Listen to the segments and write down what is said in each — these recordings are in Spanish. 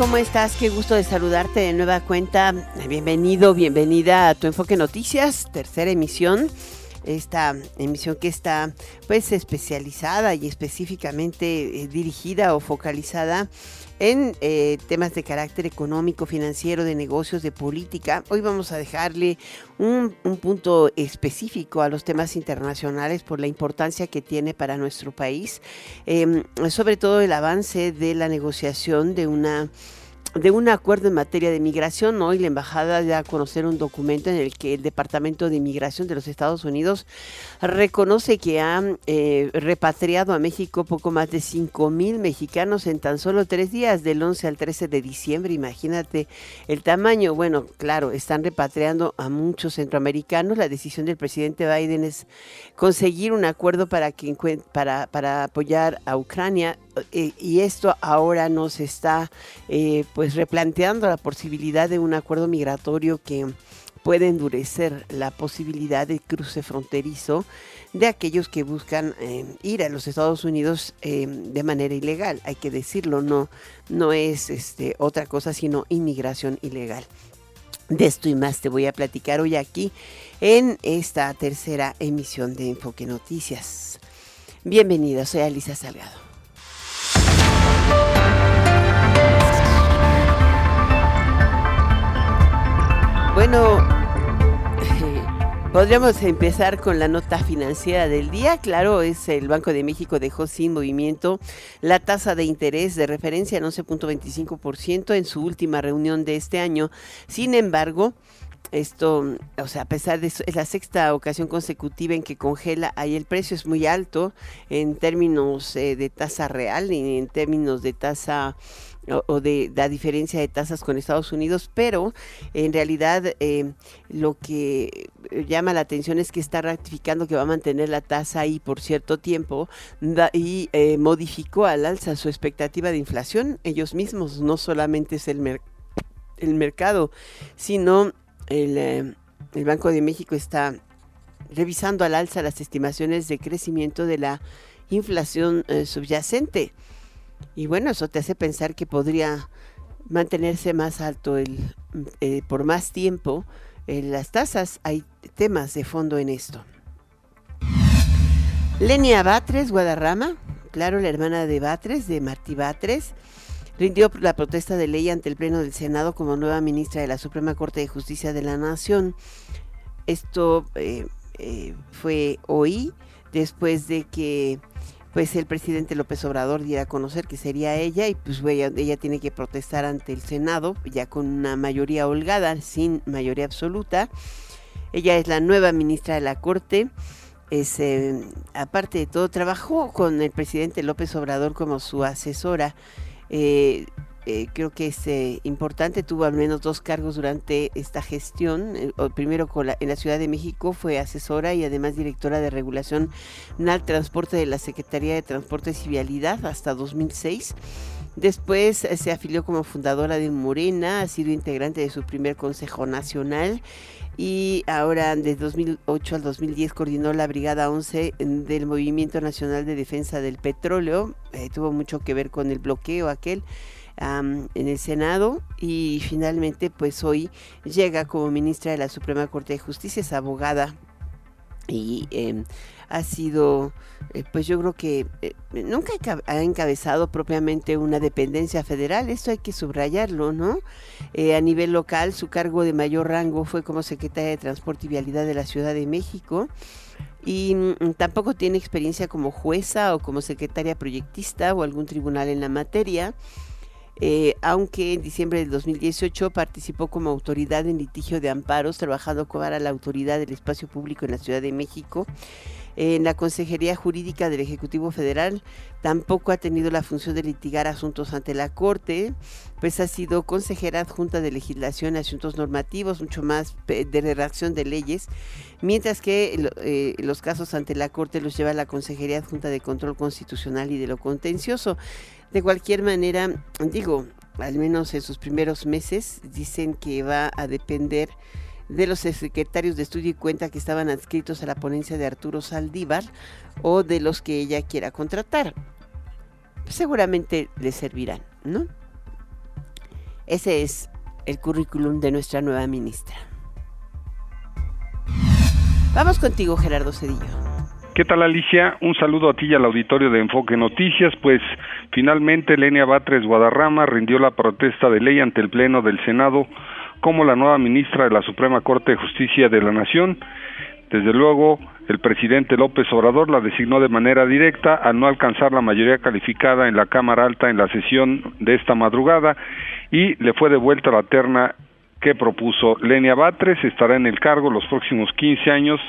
¿Cómo estás? Qué gusto de saludarte de nueva cuenta. Bienvenido, bienvenida a Tu Enfoque Noticias, tercera emisión. Esta emisión que está pues especializada y específicamente eh, dirigida o focalizada en eh, temas de carácter económico, financiero, de negocios, de política. Hoy vamos a dejarle un, punto específico a los temas internacionales por la importancia que tiene para nuestro país, em, sobre todo el avance de la negociación de una de un acuerdo en materia de migración. Hoy la embajada da a conocer un documento en el que el Departamento de Inmigración de los Estados Unidos reconoce que ha eh, repatriado a México poco más de 5 mil mexicanos en tan solo tres días, del 11 al 13 de diciembre. Imagínate el tamaño. Bueno, claro, están repatriando a muchos centroamericanos. La decisión del presidente Biden es conseguir un acuerdo para, que, para, para apoyar a Ucrania y esto ahora nos está eh, pues replanteando la posibilidad de un acuerdo migratorio que puede endurecer la posibilidad de cruce fronterizo de aquellos que buscan eh, ir a los Estados Unidos de manera ilegal. Hay que decirlo, no, no es este, otra cosa sino inmigración ilegal. De esto y más te voy a platicar hoy aquí en esta tercera emisión de Enfoque Noticias. Bienvenida, soy Alisa Salgado. Bueno, podríamos empezar con la nota financiera del día. Claro, es el Banco de México dejó sin movimiento la tasa de interés de referencia en 11.25% en su última reunión de este año. Sin embargo, esto, o sea, a pesar de eso, es la sexta ocasión consecutiva en que congela, ahí el precio es muy alto en términos eh, de tasa real y en términos de tasa o, de la diferencia de tasas con Estados Unidos, pero en realidad eh, lo que llama la atención es que está ratificando que va a mantener la tasa ahí por cierto tiempo y eh, modificó al alza su expectativa de inflación. Ellos mismos, no solamente es el, el mercado, sino el, eh, el Banco de México está revisando al alza las estimaciones de crecimiento de la inflación subyacente. Y bueno, eso te hace pensar que podría mantenerse más alto el, eh, por más tiempo las tasas. Hay temas de fondo en esto. Lenia Batres, Guadarrama, claro, la hermana de Batres, de Martí Batres, rindió la protesta de ley ante el Pleno del Senado como nueva ministra de la Suprema Corte de Justicia de la Nación. Esto eh, eh, fue hoy, después de que pues el presidente López Obrador diera a conocer que sería ella y pues ella, ella, tiene que protestar ante el Senado ya con una mayoría holgada, sin mayoría absoluta. Ella es la nueva ministra de la Corte. Es, eh, aparte de todo, trabajó con el presidente López Obrador como su asesora. Eh, eh, creo que es eh, importante, tuvo al menos dos cargos durante esta gestión. Primero en la Ciudad de México fue asesora y además directora de regulación al transporte de la Secretaría de Transporte y Vialidad hasta 2006. Después se afilió como fundadora de Morena, ha sido integrante de su primer Consejo Nacional y ahora de 2008 al 2010 coordinó la Brigada 11 del Movimiento Nacional de Defensa del Petróleo. tuvo mucho que ver con el bloqueo aquel en el Senado y finalmente pues hoy llega como ministra de la Suprema Corte de Justicia, es abogada y em, ha sido, eh, pues yo creo que eh, nunca ha encabezado propiamente una dependencia federal, esto hay que subrayarlo, ¿no? Eh, a nivel local, su cargo de mayor rango fue como secretaria de Transporte y Vialidad de la Ciudad de México y mm, tampoco tiene experiencia como jueza o como secretaria proyectista o algún tribunal en la materia. Aunque en diciembre del 2018 participó como autoridad en litigio de amparos, trabajando para la autoridad del espacio público en la Ciudad de México. En la Consejería Jurídica del Ejecutivo Federal tampoco ha tenido la función de litigar asuntos ante la Corte, pues ha sido consejera adjunta de legislación asuntos normativos, mucho más de redacción de leyes, mientras que eh, los casos ante la Corte los lleva la Consejería adjunta de control constitucional y de lo contencioso. De cualquier manera, digo, al menos en sus primeros meses, dicen que va a depender de los secretarios de estudio y cuenta que estaban adscritos a la ponencia de Arturo Saldívar o de los que ella quiera contratar. Seguramente le servirán, ¿no? Ese es el currículum de nuestra nueva ministra. Vamos contigo, Gerardo Cedillo. ¿Qué tal Alicia? Un saludo a ti y al auditorio de Enfoque Noticias. Pues finalmente Lenia Batres Guadarrama rindió la protesta de ley ante el Pleno del Senado como la nueva ministra de la Suprema Corte de Justicia de la Nación. Desde luego, el presidente López Obrador la designó de manera directa al no alcanzar la mayoría calificada en la Cámara Alta en la sesión de esta madrugada y le fue devuelta la terna que propuso Lenia Batres, estará en el cargo los próximos 15 años,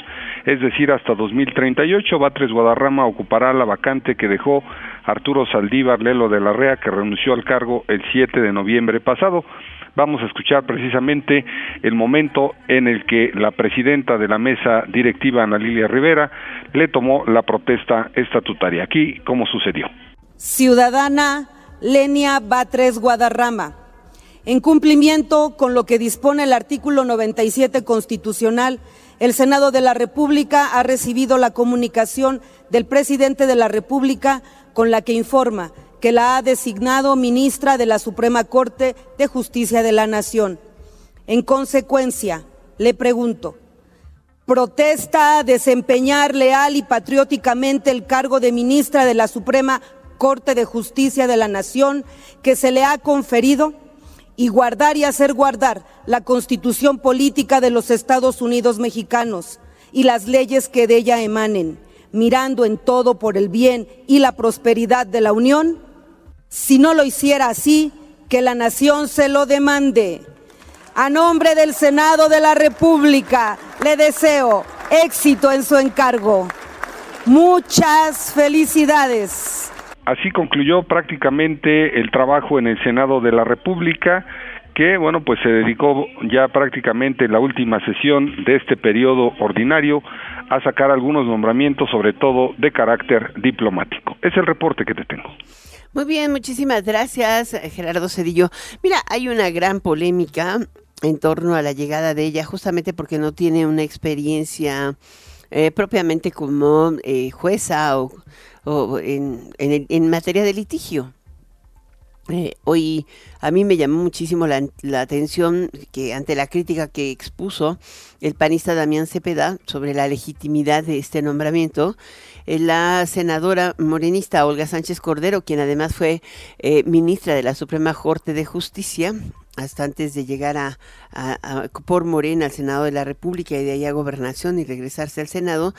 es decir, hasta 2038. Batres Guadarrama ocupará la vacante que dejó Arturo Saldívar Lelo de la Rea, que renunció al cargo el 7 de noviembre pasado. Vamos a escuchar precisamente el momento en el que la presidenta de la mesa directiva, Ana Lilia Rivera, le tomó la protesta estatutaria. Aquí, ¿cómo sucedió? Ciudadana Lenia Batres Guadarrama en cumplimiento con lo que dispone el artículo 97 constitucional, el Senado de la República ha recibido la comunicación del presidente de la República con la que informa que la ha designado ministra de la Suprema Corte de Justicia de la Nación. En consecuencia, le pregunto, ¿protesta a desempeñar leal y patrióticamente el cargo de ministra de la Suprema Corte de Justicia de la Nación que se le ha conferido? y guardar y hacer guardar la constitución política de los Estados Unidos mexicanos y las leyes que de ella emanen, mirando en todo por el bien y la prosperidad de la Unión? Si no lo hiciera así, que la nación se lo demande. A nombre del Senado de la República, le deseo éxito en su encargo. Muchas felicidades. Así concluyó prácticamente el trabajo en el Senado de la República que bueno pues se dedicó ya prácticamente la última sesión de este periodo ordinario a sacar algunos nombramientos sobre todo de carácter diplomático. Es el reporte que te tengo. Muy bien, muchísimas gracias Gerardo Cedillo. Mira, hay una gran polémica en torno a la llegada de ella justamente porque no tiene una experiencia eh, propiamente como eh, jueza o o en, en, materia de litigio. Eh, hoy a mí me llamó muchísimo la, atención que ante la crítica que expuso el panista Damián Cepeda sobre la legitimidad de este nombramiento, eh, la senadora morenista Olga Sánchez Cordero, quien además fue eh, ministra de la Suprema Corte de Justicia, hasta antes de llegar a, por Morena al Senado de la República y de ahí a Gobernación y regresarse al Senado,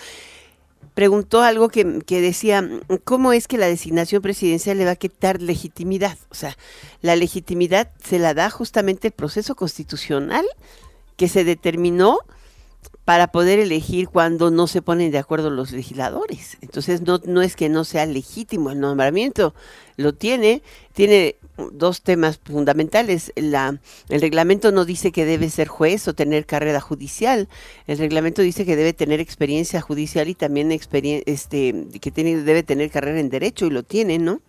preguntó algo que, decía, ¿cómo es que la designación presidencial le va a quitar legitimidad? O sea, la legitimidad se la da justamente el proceso constitucional que se determinó para poder elegir cuando no se ponen de acuerdo los legisladores. Entonces no, no es que no sea legítimo el nombramiento, lo tiene, tiene dos temas fundamentales. El reglamento no dice que debe ser juez o tener carrera judicial. El reglamento dice que debe tener experiencia judicial y también este, que tiene, debe tener carrera en derecho y lo tiene, ¿no?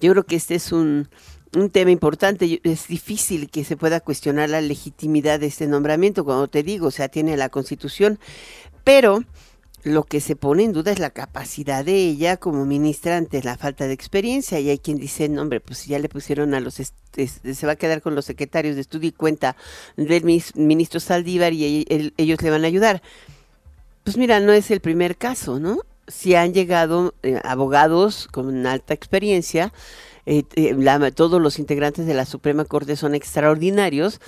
Yo creo que este es un, un tema importante. Es difícil que se pueda cuestionar la legitimidad de este nombramiento, cuando te digo, o sea, tiene la Constitución, pero lo que se pone en duda es la capacidad de ella como ministra ante la falta de experiencia. Y hay quien dice, no, hombre, pues ya le pusieron a los, se va a quedar con los secretarios de estudio y cuenta del ministro Saldívar y ellos le van a ayudar. Pues mira, no es el primer caso, ¿no? Si han llegado eh, abogados con alta experiencia, eh, todos los integrantes de la Suprema Corte son extraordinarios,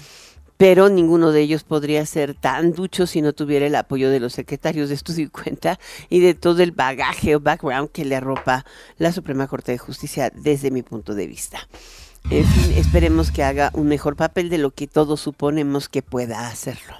pero ninguno de ellos podría ser tan ducho si no tuviera el apoyo de los secretarios de estudio y cuenta y de todo el bagaje o background que le arropa la Suprema Corte de Justicia desde mi punto de vista. En fin, esperemos que haga un mejor papel de lo que todos suponemos que pueda hacerlo.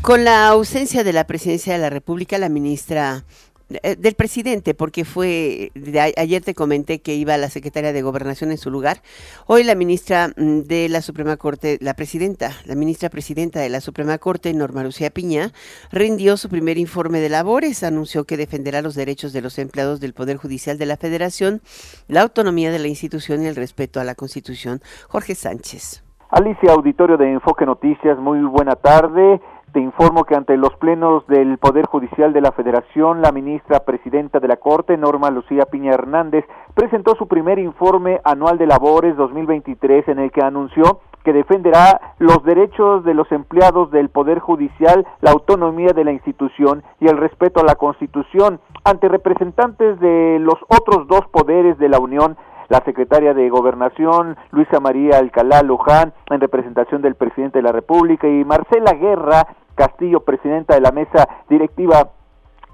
Con la ausencia de la presidencia de la República, la ministra eh, del presidente, porque fue, ayer te comenté que iba la secretaria de Gobernación en su lugar. Hoy la ministra mm, de la Suprema Corte, la presidenta, la ministra presidenta de la Suprema Corte, Norma Lucía Piña, rindió su primer informe de labores, anunció que defenderá los derechos de los empleados del Poder Judicial de la Federación, la autonomía de la institución y el respeto a la Constitución. Jorge Sánchez. Alicia, auditorio de Enfoque Noticias, muy buena tarde. Te informo que ante los plenos del Poder Judicial de la Federación, la ministra presidenta de la Corte, Norma Lucía Piña Hernández, presentó su primer informe anual de labores 2023 en el que anunció que defenderá los derechos de los empleados del Poder Judicial, la autonomía de la institución y el respeto a la Constitución. Ante representantes de los otros dos poderes de la Unión la secretaria de Gobernación, Luisa María Alcalá Luján, en representación del presidente de la República, y Marcela Guerra, Castillo, presidenta de la mesa directiva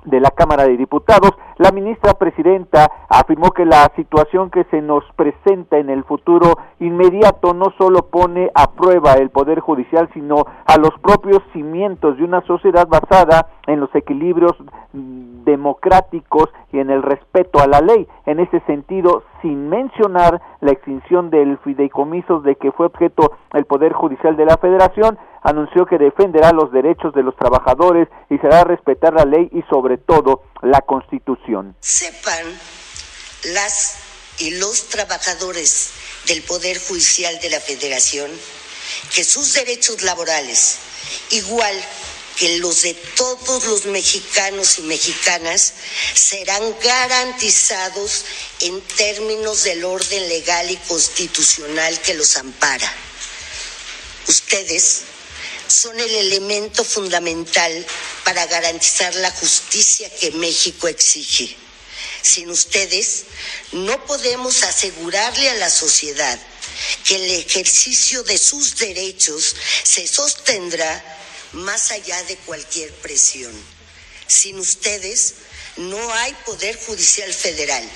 de la Cámara de Diputados, la ministra presidenta afirmó que la situación que se nos presenta en el futuro inmediato no solo pone a prueba el Poder Judicial, sino a los propios cimientos de una sociedad basada en los equilibrios democráticos y en el respeto a la ley. En ese sentido, sin mencionar la extinción del fideicomiso de que fue objeto el Poder Judicial de la Federación, anunció que defenderá los derechos de los trabajadores y será respetar la ley y sobre todo la Constitución. Sepan las y los trabajadores del Poder Judicial de la Federación que sus derechos laborales, igual que los de todos los mexicanos y mexicanas serán garantizados en términos del orden legal y constitucional que los ampara. Ustedes son el elemento fundamental para garantizar la justicia que México exige. Sin ustedes, no podemos asegurarle a la sociedad que el ejercicio de sus derechos se sostendrá más allá de cualquier presión. Sin ustedes, no hay Poder Judicial Federal.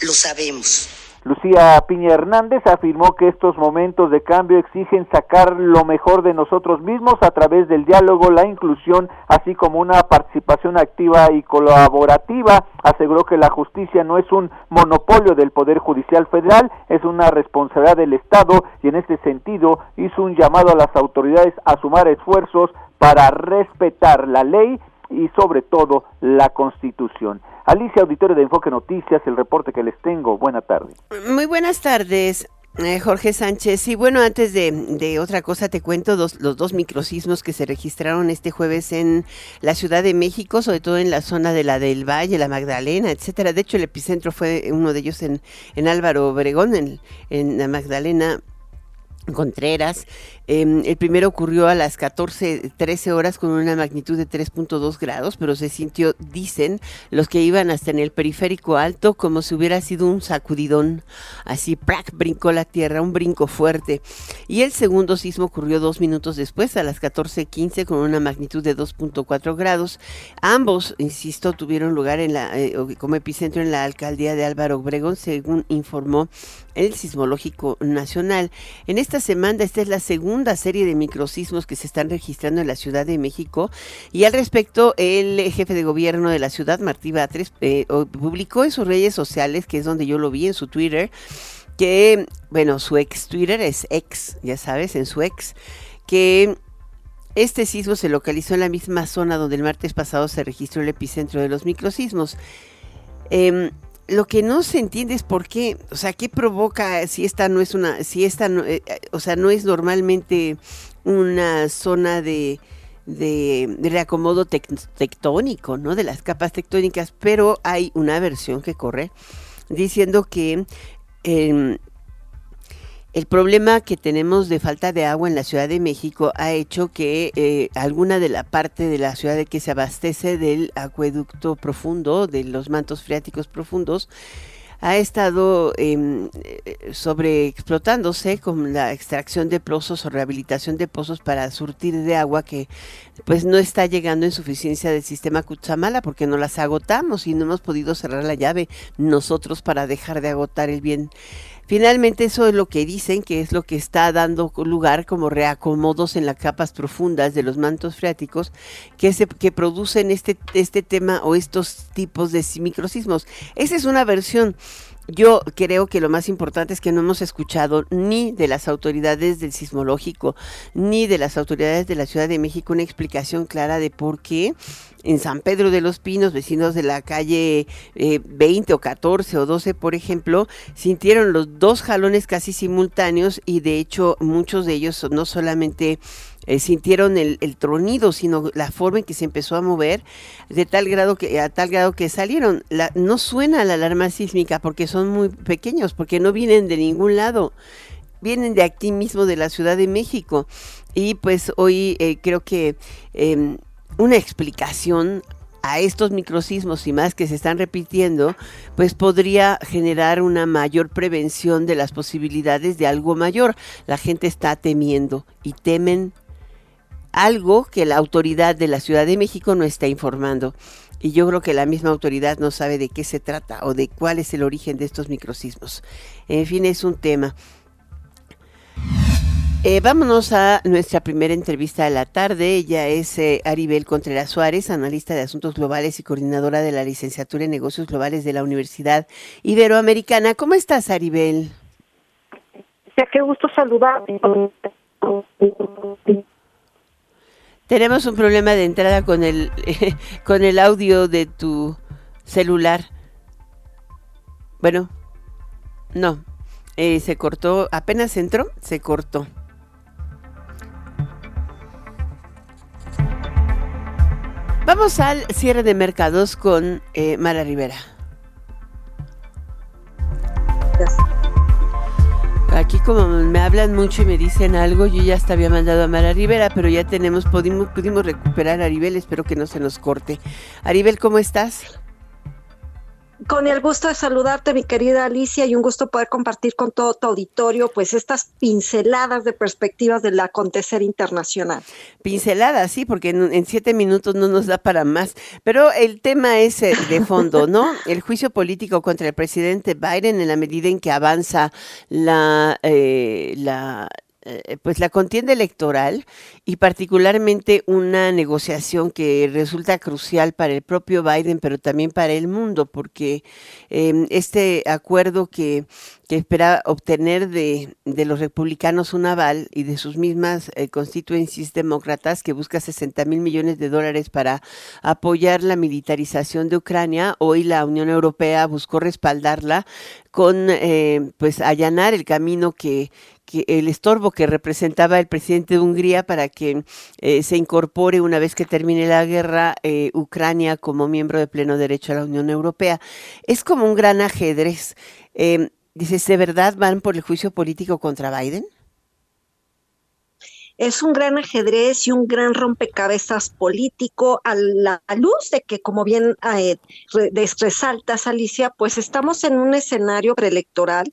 Lo sabemos. Lucía Piña Hernández afirmó que estos momentos de cambio exigen sacar lo mejor de nosotros mismos a través del diálogo, la inclusión, así como una participación activa y colaborativa. Aseguró que la justicia no es un monopolio del Poder Judicial Federal, es una responsabilidad del Estado y en este sentido hizo un llamado a las autoridades a sumar esfuerzos para respetar la ley y sobre todo la Constitución. Alicia, auditorio de Enfoque Noticias, el reporte que les tengo. Buenas tardes. Muy buenas tardes. Eh, Jorge Sánchez, y bueno, antes de, otra cosa te cuento los dos microsismos que se registraron este jueves en la Ciudad de México, sobre todo en la zona de la del Valle, la Magdalena, etcétera. De hecho, el epicentro fue uno de ellos en, en Álvaro Obregón, en, en la Magdalena Contreras. Em, el primero ocurrió a las 14, 13 horas con una magnitud de 3.2 grados, pero se sintió, dicen los que iban hasta en el periférico alto, como si hubiera sido un sacudidón. Así, ¡prac! brincó la tierra, un brinco fuerte. Y el segundo sismo ocurrió dos minutos después, a las 14.15, con una magnitud de 2.4 grados. Ambos, insisto, tuvieron lugar en la, eh, como epicentro en la alcaldía de Álvaro Obregón, según informó el Sismológico Nacional. En esta semana, esta es la segunda serie de microsismos que se están registrando en la Ciudad de México. Y al respecto, el jefe de gobierno de la ciudad, Martí Batres, eh, publicó en sus redes sociales, que es donde yo lo vi, en su Twitter, que, bueno, su ex Twitter es ex, ya sabes, en su ex, que este sismo se localizó en la misma zona donde el martes pasado se registró el epicentro de los microsismos. Eh, lo que no se entiende es por qué, o sea, qué provoca si esta no es una, si esta, no, eh, eh, o sea, no es normalmente una zona de, de, reacomodo tectónico, ¿no? De las capas tectónicas, pero hay una versión que corre diciendo que em, el problema que tenemos de falta de agua en la Ciudad de México ha hecho que eh, alguna de la parte de la ciudad que se abastece del acueducto profundo, de los mantos freáticos profundos, ha estado eh, sobreexplotándose con la extracción de pozos o rehabilitación de pozos para surtir de agua que pues no está llegando en suficiencia del sistema Cuchamala porque no las agotamos y no hemos podido cerrar la llave nosotros para dejar de agotar el bien Finalmente eso es lo que dicen, que es lo que está dando lugar como reacomodos en las capas profundas de los mantos freáticos que, se, que producen este, este tema o estos tipos de microsismos. Esa es una versión. Yo creo que lo más importante es que no hemos escuchado ni de las autoridades del sismológico, ni de las autoridades de la Ciudad de México una explicación clara de por qué en San Pedro de los Pinos, vecinos de la calle 20 eh, o 14 o 12, por ejemplo, sintieron los dos jalones casi simultáneos y de hecho muchos de ellos no solamente eh, sintieron el, tronido, sino la forma en que se empezó a mover de tal grado que a tal grado que salieron. No suena la alarma sísmica porque son muy pequeños, porque no vienen de ningún lado, vienen de aquí mismo de la Ciudad de México. Y pues hoy eh, creo que em, una explicación a estos microsismos y más que se están repitiendo, pues podría generar una mayor prevención de las posibilidades de algo mayor. La gente está temiendo y temen algo que la autoridad de la Ciudad de México no está informando. Y yo creo que la misma autoridad no sabe de qué se trata o de cuál es el origen de estos microsismos. En fin, es un tema. Eh, vámonos a nuestra primera entrevista de la tarde. Ella es eh, Aribel Contreras Suárez, analista de asuntos globales y coordinadora de la licenciatura en negocios globales de la Universidad Iberoamericana. ¿Cómo estás, Aribel? qué gusto saludarte. Tenemos un problema de entrada con el con el audio de tu celular. Bueno, no, eh, se cortó, apenas entró, se cortó. Vamos al cierre de mercados con eh, Mara Rivera. Aquí como me hablan mucho y me dicen algo, yo ya hasta había mandado a Mara Rivera, pero ya tenemos, pudimos, pudimos recuperar a Aribel, espero que no se nos corte. Aribel, ¿cómo estás? Con el gusto de saludarte, mi querida Alicia, y un gusto poder compartir con todo tu auditorio, pues estas pinceladas de perspectivas del acontecer internacional. Pinceladas, sí, porque en, siete minutos no nos da para más. Pero el tema es eh, de fondo, ¿no? El juicio político contra el presidente Biden en la medida en que avanza la, eh, la eh, pues la contienda electoral y particularmente una negociación que resulta crucial para el propio Biden, pero también para el mundo, porque em, este acuerdo que, que espera obtener de, de, los republicanos un aval y de sus mismas eh, constituencies demócratas que busca 60 mil millones de dólares para apoyar la militarización de Ucrania, hoy la Unión Europea buscó respaldarla con eh, pues allanar el camino que, el estorbo que representaba el presidente de Hungría para que eh, se incorpore una vez que termine la guerra eh, Ucrania como miembro de pleno derecho a la Unión Europea. Es como un gran ajedrez. Eh, dices, ¿de verdad van por el juicio político contra Biden? Es un gran ajedrez y un gran rompecabezas político a la luz de que, como bien eh, resaltas, Alicia, pues estamos en un escenario preelectoral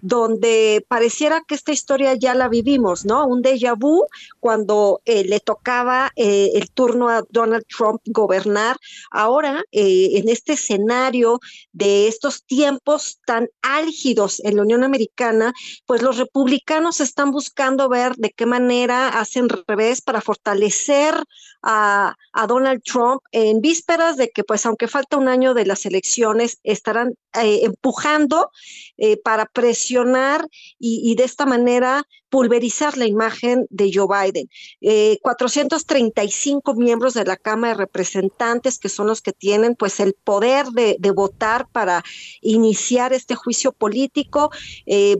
donde pareciera que esta historia ya la vivimos, ¿no? Un déjà vu cuando eh, le tocaba eh, el turno a Donald Trump gobernar. Ahora, eh, en este escenario de estos tiempos tan álgidos en la Unión Americana, pues los republicanos están buscando ver de qué manera hacen revés para fortalecer a, Donald Trump en vísperas de que, pues, aunque falta un año de las elecciones, estarán eh, empujando eh, para presionar y, de esta manera pulverizar la imagen de Joe Biden. 435 eh, miembros de la Cámara de Representantes, que son los que tienen pues el poder de, de votar para iniciar este juicio político.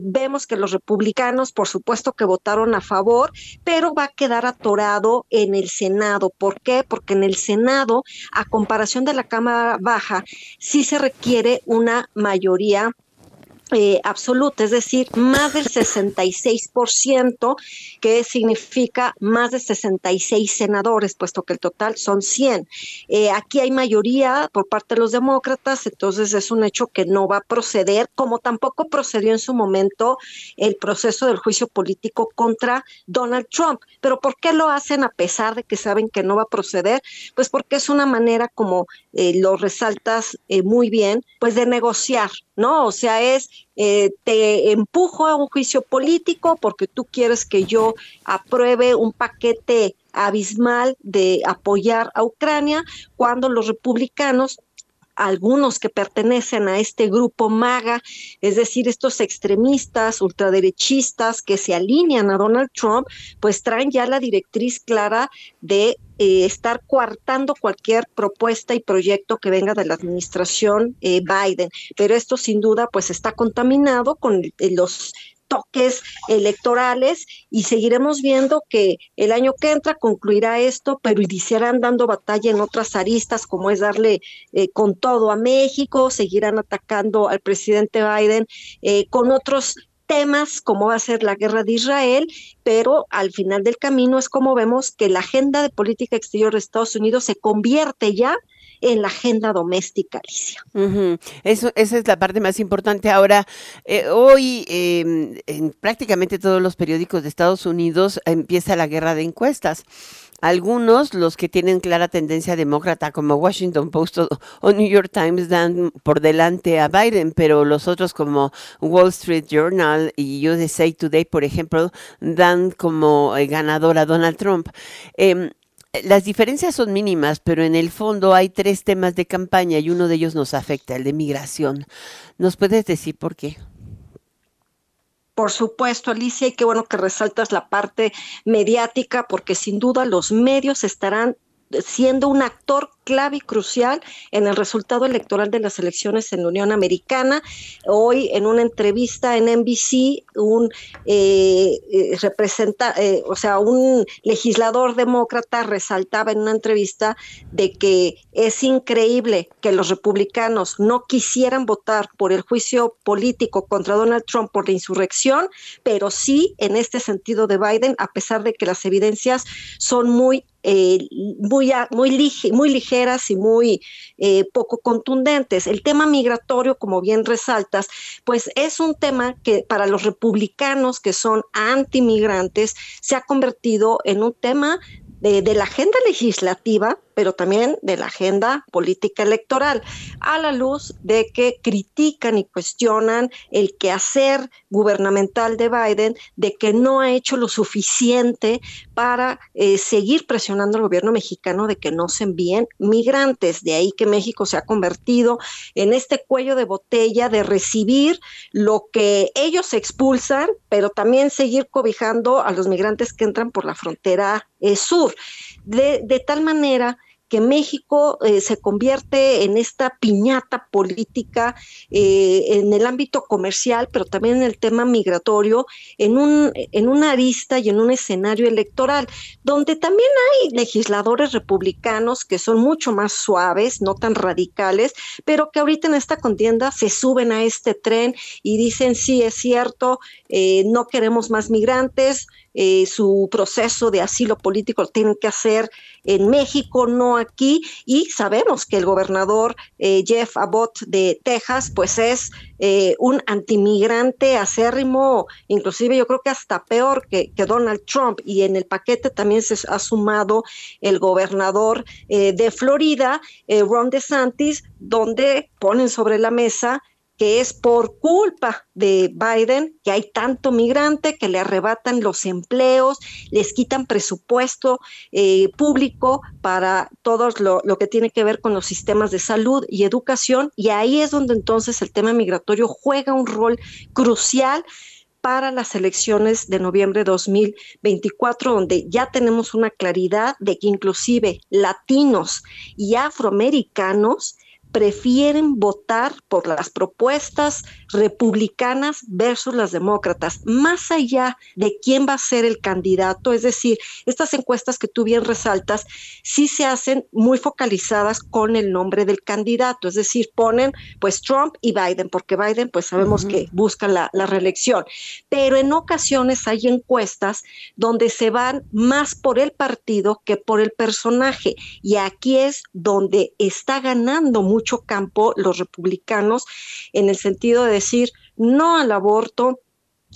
vemos que los republicanos, por supuesto que votaron a favor, pero va a quedar atorado en el Senado ¿Por qué? Porque en el Senado, a comparación de la Cámara Baja, sí se requiere una mayoría eh, absoluta, es decir, más del 66%, que significa más de 66 senadores, puesto que el total son 100. Eh, aquí hay mayoría por parte de los demócratas, entonces es un hecho que no va a proceder, como tampoco procedió en su momento el proceso del juicio político contra Donald Trump. Pero ¿por qué lo hacen a pesar de que saben que no va a proceder? Pues porque es una manera, como eh, lo resaltas muy bien, pues de negociar, ¿no? O sea, es eh, te empujo a un juicio político porque tú quieres que yo apruebe un paquete abismal de apoyar a Ucrania, cuando los republicanos algunos que pertenecen a este grupo MAGA, es decir, estos extremistas, ultraderechistas que se alinean a Donald Trump, pues traen ya la directriz clara de eh, estar coartando cualquier propuesta y proyecto que venga de la administración eh, Biden. Pero esto sin duda pues está contaminado con eh, los toques electorales y seguiremos viendo que el año que entra concluirá esto, pero iniciarán dando batalla en otras aristas, como es darle eh, con todo a México, seguirán atacando al presidente Biden eh, con otros temas como va a ser la guerra de Israel, pero al final del camino es como vemos que la agenda de política exterior de Estados Unidos se convierte ya la agenda doméstica, Alicia. Eso, esa es la parte más importante. Ahora, eh, hoy em, en prácticamente todos los periódicos de Estados Unidos empieza la guerra de encuestas. Algunos, los que tienen clara tendencia demócrata, como Washington Post o, New York Times, dan por delante a Biden, pero los otros, como Wall Street Journal y USA Today, por ejemplo, dan como eh, ganador a Donald Trump. Em, las diferencias son mínimas, pero en el fondo hay tres temas de campaña y uno de ellos nos afecta, el de migración. ¿Nos puedes decir por qué? Por supuesto, Alicia, y qué bueno que resaltas la parte mediática, porque sin duda los medios estarán siendo un actor clave y crucial en el resultado electoral de las elecciones en la Unión Americana. Hoy, en una entrevista en NBC, un eh, eh representa, eh, o sea, un legislador demócrata resaltaba en una entrevista de que es increíble que los republicanos no quisieran votar por el juicio político contra Donald Trump por la insurrección, pero sí en este sentido de Biden, a pesar de que las evidencias son muy eh, muy, muy, muy ligeras y muy eh, poco contundentes. El tema migratorio, como bien resaltas, pues es un tema que para los republicanos que son antimigrantes se ha convertido en un tema de, la agenda legislativa, pero también de la agenda política electoral, a la luz de que critican y cuestionan el quehacer gubernamental de Biden, de que no ha hecho lo suficiente para eh, seguir presionando al gobierno mexicano de que no se envíen migrantes. De ahí que México se ha convertido en este cuello de botella de recibir lo que ellos expulsan, pero también seguir cobijando a los migrantes que entran por la frontera eh, sur, de, de tal manera que México eh, se convierte en esta piñata política eh, en el ámbito comercial, pero también en el tema migratorio, en, un, en una arista y en un escenario electoral, donde también hay legisladores republicanos que son mucho más suaves, no tan radicales, pero que ahorita en esta contienda se suben a este tren y dicen, sí, es cierto, eh, no queremos más migrantes, eh, su proceso de asilo político lo tienen que hacer en México, no aquí, y sabemos que el gobernador eh, Jeff Abbott de Texas, pues es eh, un antimigrante acérrimo, inclusive yo creo que hasta peor que, que, Donald Trump, y en el paquete también se ha sumado el gobernador de Florida, Ron DeSantis, donde ponen sobre la mesa que es por culpa de Biden que hay tanto migrante que le arrebatan los empleos, les quitan presupuesto eh, público para todo lo, lo, que tiene que ver con los sistemas de salud y educación, y ahí es donde entonces el tema migratorio juega un rol crucial para las elecciones de noviembre de 2024, donde ya tenemos una claridad de que inclusive latinos y afroamericanos prefieren votar por las propuestas republicanas versus las demócratas, más allá de quién va a ser el candidato, es decir, estas encuestas que tú bien resaltas, sí se hacen muy focalizadas con el nombre del candidato, es decir, ponen pues Trump y Biden, porque Biden pues sabemos que busca la, la reelección, pero en ocasiones hay encuestas donde se van más por el partido que por el personaje, y aquí es donde está ganando mucho campo los republicanos en el sentido de decir no al aborto,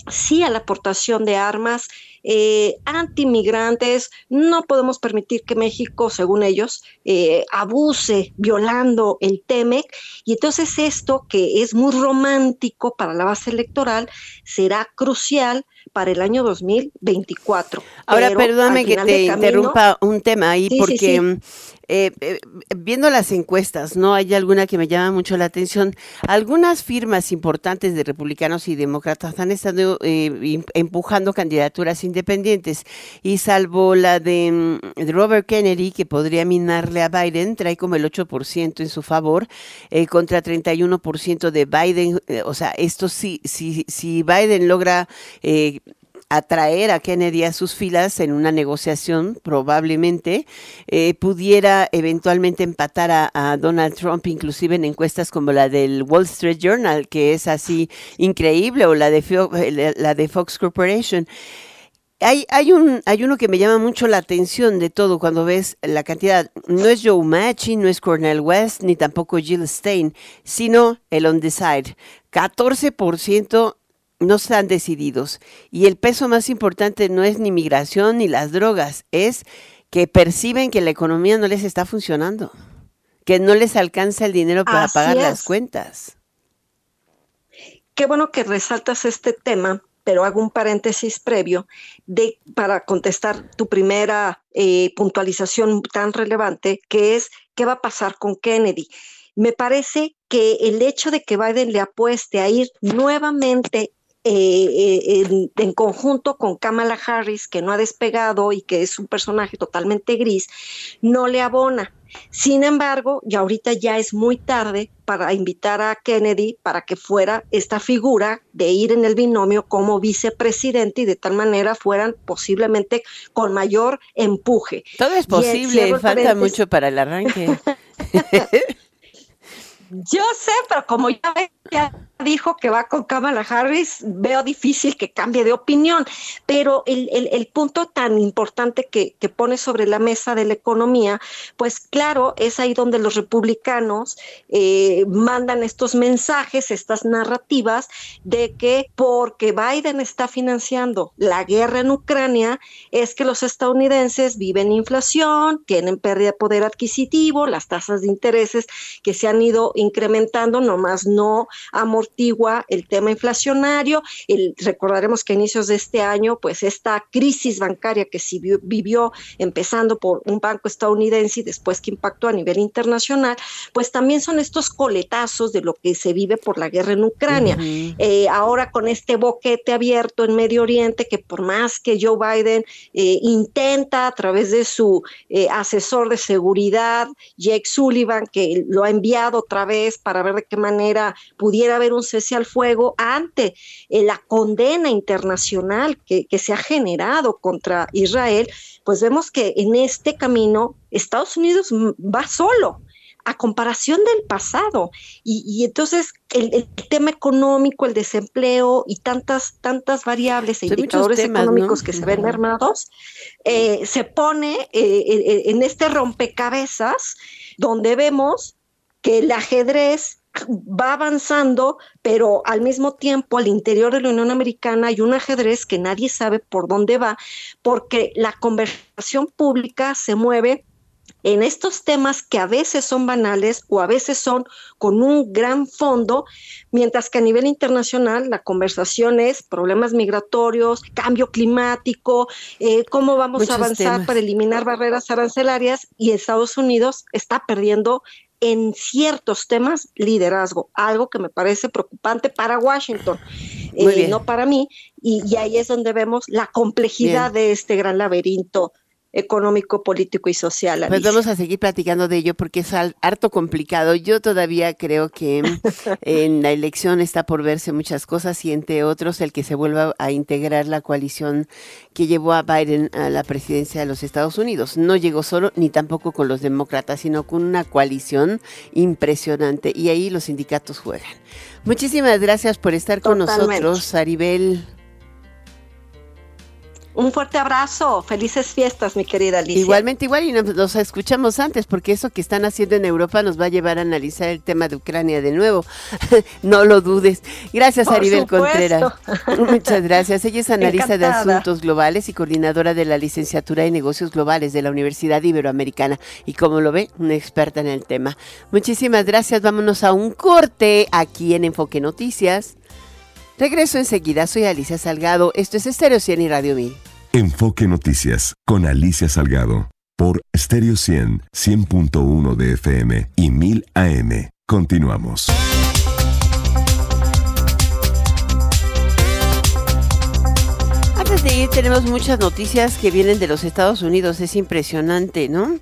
sí a la aportación de armas, eh, antimigrantes. No podemos permitir que México, según ellos, eh, abuse violando el TEMEC. Y entonces esto, que es muy romántico para la base electoral, será crucial para el año 2024. Ahora, perdóname que te interrumpa un tema ahí, porque eh, eh, viendo las encuestas, ¿no? Hay alguna que me llama mucho la atención. Algunas firmas importantes de republicanos y demócratas han estado eh, empujando candidaturas independientes y salvo la de, mm, de, Robert Kennedy, que podría minarle a Biden, trae como el 8% en su favor contra 31% de Biden. o sea, esto sí, si, si Biden logra atraer a Kennedy a sus filas en una negociación, probablemente, eh, pudiera eventualmente empatar a, Donald Trump, inclusive en encuestas como la del Wall Street Journal, que es así increíble, o la de, eh, la de Fox Corporation. Hay, hay, un, hay uno que me llama mucho la atención de todo cuando ves la cantidad. No es Joe Manchin, no es Cornel West, ni tampoco Jill Stein, sino el on the side. 14% no están decididos. Y el peso más importante no es ni migración ni las drogas, es que perciben que la economía no les está funcionando, que no les alcanza el dinero para pagar las cuentas. Qué bueno que resaltas este tema, pero hago un paréntesis previo de, para contestar tu primera eh, puntualización tan relevante, que es qué va a pasar con Kennedy. Me parece que el hecho de que Biden le apueste a ir nuevamente eh, eh, en, conjunto con Kamala Harris, que no ha despegado y que es un personaje totalmente gris, no le abona. Sin embargo, ya ahorita ya es muy tarde para invitar a Kennedy para que fuera esta figura de ir en el binomio como vicepresidente y de tal manera fueran posiblemente con mayor empuje. Todo es posible, falta mucho para el arranque. Yo sé, pero como ya, dijo que va con Kamala Harris, veo difícil que cambie de opinión. Pero el, punto tan importante que, pone sobre la mesa de la economía, pues claro, es ahí donde los republicanos eh, mandan estos mensajes, estas narrativas de que porque Biden está financiando la guerra en Ucrania, es que los estadounidenses viven inflación, tienen pérdida de poder adquisitivo, las tasas de intereses que se han ido incrementando, nomás no amortigua el tema inflacionario. El, recordaremos que a inicios de este año, pues esta crisis bancaria que se vivió empezando por un banco estadounidense y después que impactó a nivel internacional, pues también son estos coletazos de lo que se vive por la guerra en Ucrania. Eh, ahora con este boquete abierto en Medio Oriente, que por más que Joe Biden eh, intenta a través de su eh, asesor de seguridad, Jake Sullivan, que lo ha enviado otra vez para ver de qué manera pudiera haber un cese al fuego ante eh, la condena internacional que, se ha generado contra Israel, pues vemos que en este camino Estados Unidos va solo a comparación del pasado. Y, entonces el, tema económico, el desempleo y tantas, tantas variables e indicadores económicos que se ven mermados, eh, se pone eh, en este rompecabezas donde vemos que el ajedrez va avanzando, pero al mismo tiempo al interior de la Unión Americana hay un ajedrez que nadie sabe por dónde va, porque la conversación pública se mueve en estos temas que a veces son banales o a veces son con un gran fondo, mientras que a nivel internacional la conversación es problemas migratorios, cambio climático, eh, cómo vamos a avanzar para eliminar barreras arancelarias y Estados Unidos está perdiendo en ciertos temas liderazgo, algo que me parece preocupante para Washington, eh, no para mí, y, ahí es donde vemos la complejidad de este gran laberinto económico, político y social. Pues vamos a seguir platicando de ello porque es harto complicado. Yo todavía creo que en la elección está por verse muchas cosas y entre otros el que se vuelva a integrar la coalición que llevó a Biden a la presidencia de los Estados Unidos. No llegó solo ni tampoco con los demócratas, sino con una coalición impresionante y ahí los sindicatos juegan. Muchísimas gracias por estar con nosotros, Aribel. Un fuerte abrazo, felices fiestas, mi querida Alicia. Igualmente, igual, y nos, escuchamos antes, porque eso que están haciendo en Europa nos va a llevar a analizar el tema de Ucrania de nuevo. no lo dudes. Gracias, Aribel Contreras. Muchas gracias. Ella es analista de asuntos globales y coordinadora de la licenciatura de negocios globales de la Universidad Iberoamericana. Y como lo ve, una experta en el tema. Muchísimas gracias. Vámonos a un corte aquí en Enfoque Noticias. Regreso enseguida, soy Alicia Salgado, esto es Estéreo 100 y Radio 1000. Enfoque Noticias con Alicia Salgado por Estéreo 100, 100.1 de FM y 1000 AM. Continuamos. Antes de ir, tenemos muchas noticias que vienen de los Estados Unidos, es impresionante, ¿no?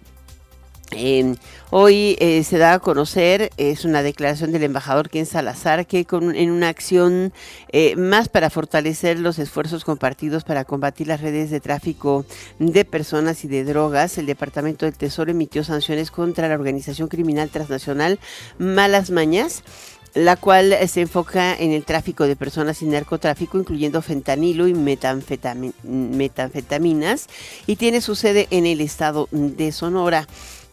Hoy eh, se da a conocer, es una declaración del embajador Ken Salazar, que con, en una acción eh, más para fortalecer los esfuerzos compartidos para combatir las redes de tráfico de personas y de drogas, el Departamento del Tesoro emitió sanciones contra la organización criminal transnacional Malas Mañas la cual se enfoca en el tráfico de personas y narcotráfico, incluyendo fentanilo y metanfetaminas, y tiene su sede en el estado de Sonora.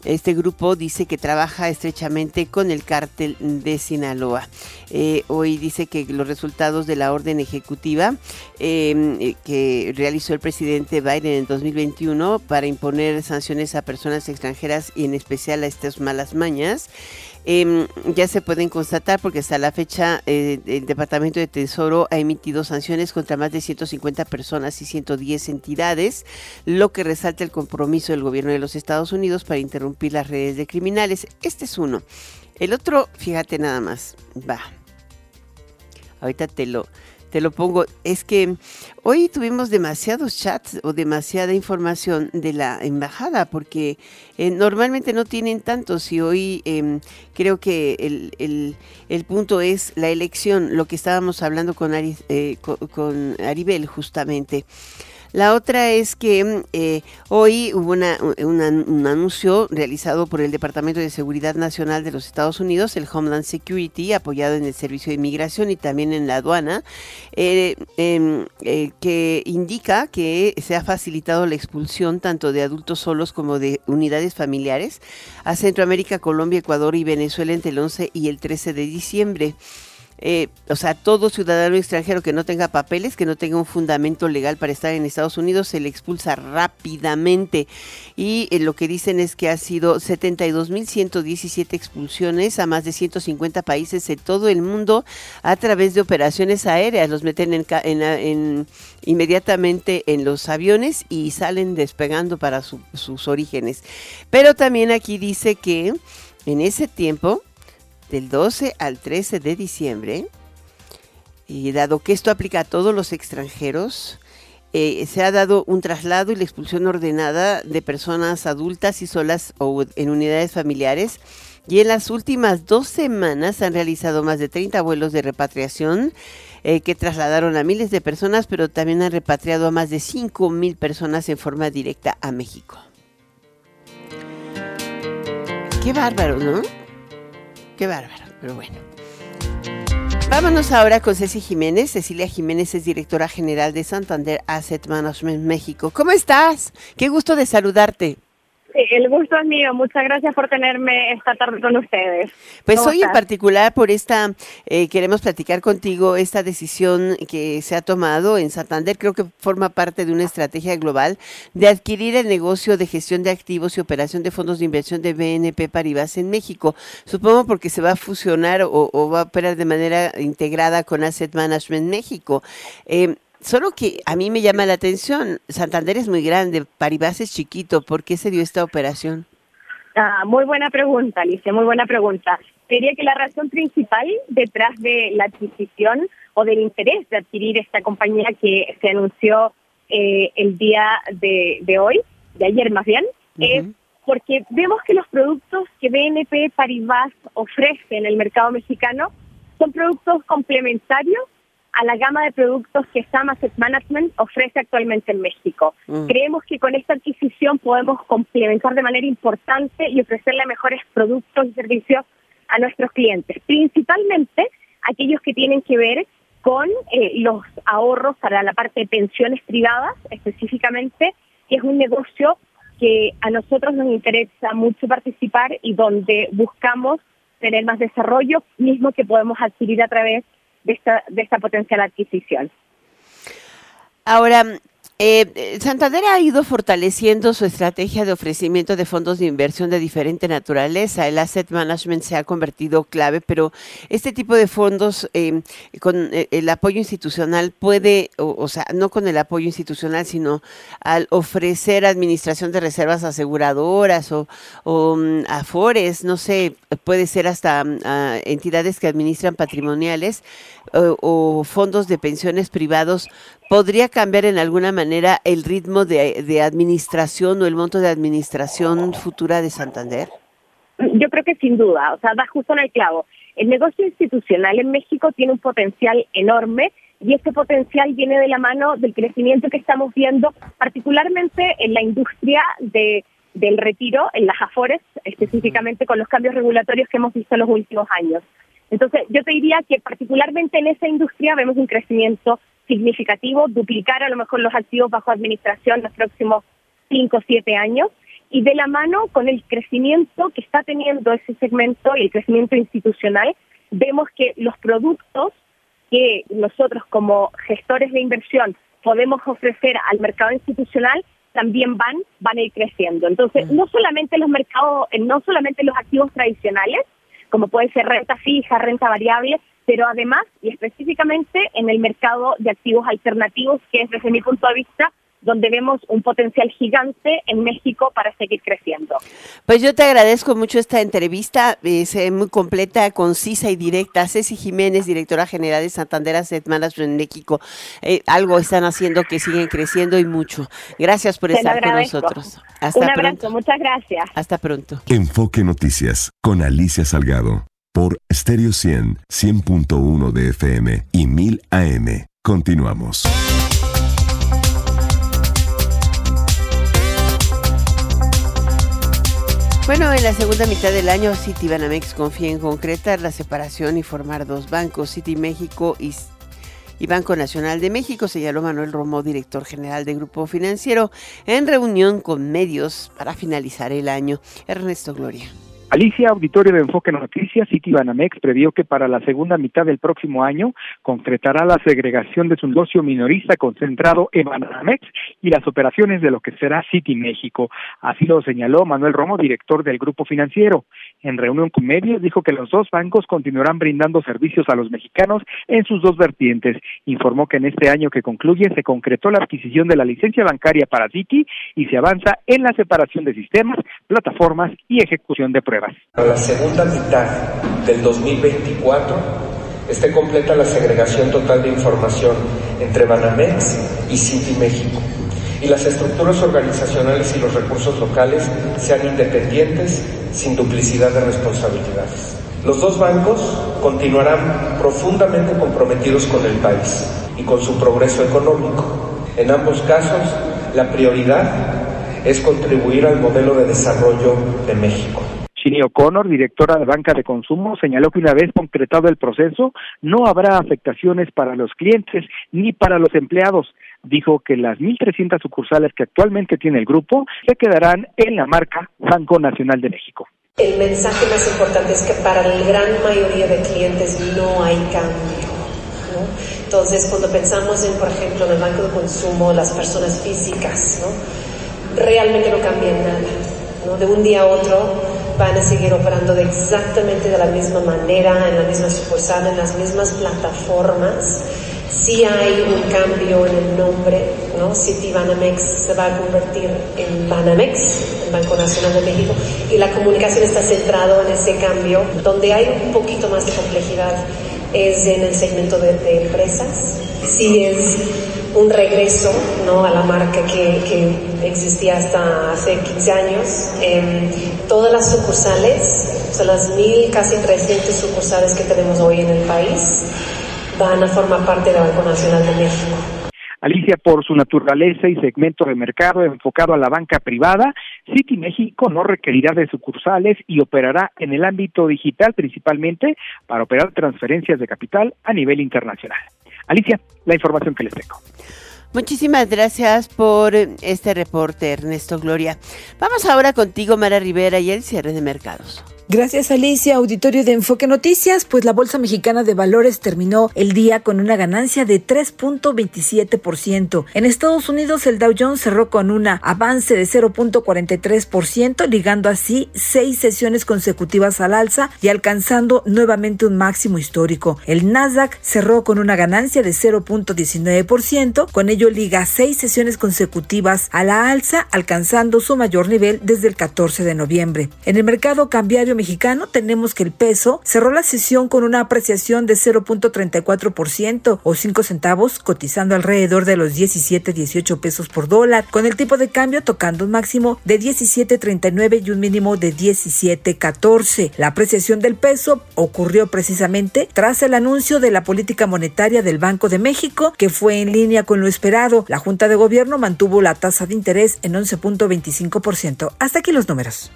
Este grupo dice que trabaja estrechamente con el cártel de Sinaloa. Eh, hoy dice que los resultados de la orden ejecutiva em, eh, que realizó el presidente Biden en 2021 para imponer sanciones a personas extranjeras y en especial a estas malas mañas Em, ya se pueden constatar porque hasta la fecha eh, el Departamento de Tesoro ha emitido sanciones contra más de 150 personas y 110 entidades, lo que resalta el compromiso del gobierno de los Estados Unidos para interrumpir las redes de criminales. Este es uno. El otro, fíjate nada más, va. Ahorita te lo, te lo pongo, es que hoy tuvimos demasiados chats o demasiada información de la embajada, porque eh, normalmente no tienen tantos y hoy em, creo que el, el, punto es la elección, lo que estábamos hablando con, eh, con Aribel justamente. La otra es que eh, hoy hubo un anuncio realizado por el Departamento de Seguridad Nacional de los Estados Unidos, el Homeland Security, apoyado en el Servicio de Inmigración y también en la aduana, eh, em, eh, que indica que se ha facilitado la expulsión tanto de adultos solos como de unidades familiares a Centroamérica, Colombia, Ecuador y Venezuela entre el 11 y el 13 de diciembre. Eh, o sea, todo ciudadano extranjero que no tenga papeles, que no tenga un fundamento legal para estar en Estados Unidos, se le expulsa rápidamente. Y eh, lo que dicen es que ha sido 72.117 expulsiones a más de 150 países de todo el mundo a través de operaciones aéreas. Los meten en, inmediatamente en los aviones y salen despegando para sus orígenes. Pero también aquí dice que en ese tiempo del 12 al 13 de diciembre, y dado que esto aplica a todos los extranjeros, eh, se ha dado un traslado y la expulsión ordenada de personas adultas y solas o en unidades familiares. Y en las últimas dos semanas se han realizado más de 30 vuelos de repatriación eh, que trasladaron a miles de personas, pero también han repatriado a más de 5 mil personas en forma directa a México. Qué bárbaro, ¿no? Qué bárbaro, pero bueno. Vámonos ahora con Ceci Jiménez. Cecilia Jiménez es directora general de Santander Asset Management México. ¿Cómo estás? Qué gusto de saludarte. El gusto es mío. Muchas gracias por tenerme esta tarde con ustedes. Pues hoy en particular por esta, eh, queremos platicar contigo esta decisión que se ha tomado en Santander. Creo que forma parte de una estrategia global de adquirir el negocio de gestión de activos y operación de fondos de inversión de BNP Paribas en México. Supongo porque se va a fusionar o, va a operar de manera integrada con Asset Management México. Eh, Solo que a mí me llama la atención, Santander es muy grande, Paribas es chiquito, ¿por qué se dio esta operación? Ah, muy buena pregunta, Alicia, muy buena pregunta. Diría que la razón principal detrás de la adquisición o del interés de adquirir esta compañía que se anunció eh, el día de, hoy de ayer más bien, es porque vemos que los productos que BNP Paribas ofrece en el mercado mexicano son productos complementarios a la gama de productos que Sam Asset Management ofrece actualmente en México. Mm. Creemos que con esta adquisición podemos complementar de manera importante y ofrecerle mejores productos y servicios a nuestros clientes, principalmente aquellos que tienen que ver con eh, los ahorros para la parte de pensiones privadas específicamente, que es un negocio que a nosotros nos interesa mucho participar y donde buscamos tener más desarrollo, mismo que podemos adquirir a través de esta, de esta potencial adquisición. Ahora, eh, Santander ha ido fortaleciendo su estrategia de ofrecimiento de fondos de inversión de diferente naturaleza. El asset management se ha convertido clave, pero este tipo de fondos em, con eh, el apoyo institucional puede, o, sea, no con el apoyo institucional, sino al ofrecer administración de reservas aseguradoras o, mm, afores, no sé, puede ser hasta mm, entidades que administran patrimoniales o fondos de pensiones privados ¿Podría cambiar en alguna manera el ritmo de, administración o el monto de administración futura de Santander? Yo creo que sin duda, o sea, da justo en el clavo. El negocio institucional en México tiene un potencial enorme y ese potencial viene de la mano del crecimiento que estamos viendo, particularmente en la industria de, del retiro, en las AFORES, específicamente con los cambios regulatorios que hemos visto en los últimos años. Entonces, yo te diría que particularmente en esa industria vemos un crecimiento significativo, duplicar a lo mejor los activos bajo administración los próximos 5 o 7 años y de la mano con el crecimiento que está teniendo ese segmento y el crecimiento institucional, vemos que los productos que nosotros como gestores de inversión podemos ofrecer al mercado institucional también van van a ir creciendo. Entonces, no solamente los mercados, no solamente los activos tradicionales, como puede ser renta fija, renta variable, pero además y específicamente en el mercado de activos alternativos, que es desde mi punto de vista donde vemos un potencial gigante en México para seguir creciendo. Pues yo te agradezco mucho esta entrevista, es eh, muy completa, concisa y directa. Ceci Jiménez, directora general de Santander Asset Management en México. Eh, algo están haciendo que siguen creciendo y mucho. Gracias por estar con nosotros. Hasta un abrazo, muchas gracias. Hasta pronto. Enfoque Noticias con Alicia Salgado por Stereo 100, 100.1 de FM y 1000 AM. Continuamos. Bueno, en la segunda mitad del año, Citibanamex confía en concretar la separación y formar dos bancos, City México y, y Banco Nacional de México, señaló Manuel Romo, director general de Grupo Financiero, en reunión con medios para finalizar el año. Ernesto Gloria. Alicia, auditorio de Enfoque Noticias, Citibanamex previó que para la segunda mitad del próximo año concretará la segregación de su negocio minorista concentrado en Banamex y las operaciones de lo que será City México. Así lo señaló Manuel Romo, director del grupo financiero. En reunión con medios dijo que los dos bancos continuarán brindando servicios a los mexicanos en sus dos vertientes. Informó que en este año que concluye se concretó la adquisición de la licencia bancaria para City y se avanza en la separación de sistemas, plataformas y ejecución de pruebas. A la segunda mitad del 2024 esté completa la segregación total de información entre Banamex y City México y las estructuras organizacionales y los recursos locales sean independientes sin duplicidad de responsabilidades. Los dos bancos continuarán profundamente comprometidos con el país y con su progreso económico. En ambos casos, la prioridad es contribuir al modelo de desarrollo de México. Chini O'Connor, directora de Banca de Consumo, señaló que una vez concretado el proceso, no habrá afectaciones para los clientes ni para los empleados. Dijo que las 1.300 sucursales que actualmente tiene el grupo se quedarán en la marca Banco Nacional de México. El mensaje más importante es que para la gran mayoría de clientes no hay cambio. Entonces, cuando pensamos en, por ejemplo, en el banco de consumo, las personas físicas, ¿no? realmente no cambia nada. ¿no? De un día a otro van a seguir operando de exactamente de la misma manera, en la misma sucursal, en las mismas plataformas. Sí hay un cambio en el nombre, ¿no? City Banamex se va a convertir en Banamex, el Banco Nacional de México, y la comunicación está centrada en ese cambio. Donde hay un poquito más de complejidad es en el segmento de, de empresas. Sí es un regreso ¿no? a la marca que, que existía hasta hace 15 años. Eh, todas las sucursales, o sea, las mil, casi 300 sucursales que tenemos hoy en el país, van a formar parte del Banco Nacional de México. Alicia, por su naturaleza y segmento de mercado enfocado a la banca privada, City México no requerirá de sucursales y operará en el ámbito digital principalmente para operar transferencias de capital a nivel internacional. Alicia, la información que les tengo. Muchísimas gracias por este reporte, Ernesto Gloria. Vamos ahora contigo, Mara Rivera, y el cierre de mercados. Gracias Alicia, auditorio de Enfoque Noticias, pues la Bolsa Mexicana de Valores terminó el día con una ganancia de 3.27%. En Estados Unidos el Dow Jones cerró con una avance de 0.43%, ligando así seis sesiones consecutivas al alza y alcanzando nuevamente un máximo histórico. El Nasdaq cerró con una ganancia de 0.19%, con ello liga seis sesiones consecutivas a la alza, alcanzando su mayor nivel desde el 14 de noviembre. En el mercado cambiario mexicano tenemos que el peso cerró la sesión con una apreciación de 0.34% o 5 centavos, cotizando alrededor de los 17.18 pesos por dólar, con el tipo de cambio tocando un máximo de 17.39 y un mínimo de 17.14. La apreciación del peso ocurrió precisamente tras el anuncio de la política monetaria del Banco de México, que fue en línea con lo esperado. La Junta de Gobierno mantuvo la tasa de interés en 11.25%. Hasta aquí los números.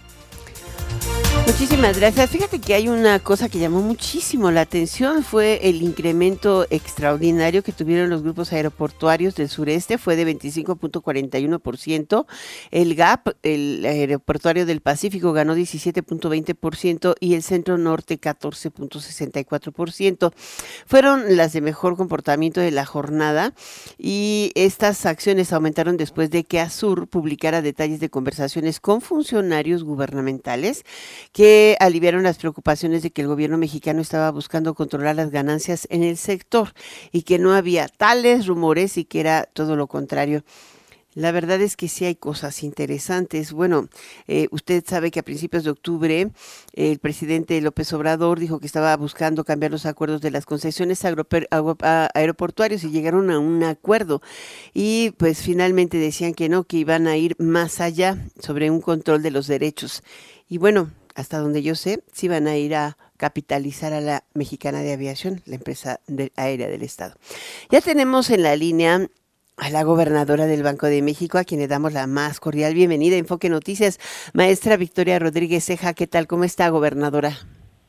Muchísimas gracias. Fíjate que hay una cosa que llamó muchísimo la atención, fue el incremento extraordinario que tuvieron los grupos aeroportuarios del sureste, fue de 25.41%, el GAP, el aeroportuario del Pacífico, ganó 17.20% y el centro norte 14.64%. Fueron las de mejor comportamiento de la jornada y estas acciones aumentaron después de que Azur publicara detalles de conversaciones con funcionarios gubernamentales que aliviaron las preocupaciones de que el gobierno mexicano estaba buscando controlar las ganancias en el sector y que no había tales rumores y que era todo lo contrario. La verdad es que sí hay cosas interesantes. Bueno, eh, usted sabe que a principios de octubre el presidente López Obrador dijo que estaba buscando cambiar los acuerdos de las concesiones aeroportuarios y llegaron a un acuerdo. Y pues finalmente decían que no, que iban a ir más allá sobre un control de los derechos. Y bueno, hasta donde yo sé, sí van a ir a capitalizar a la Mexicana de Aviación, la empresa aérea del Estado. Ya tenemos en la línea a la gobernadora del Banco de México, a quien le damos la más cordial bienvenida. Enfoque Noticias, maestra Victoria Rodríguez Ceja, ¿qué tal? ¿Cómo está, gobernadora?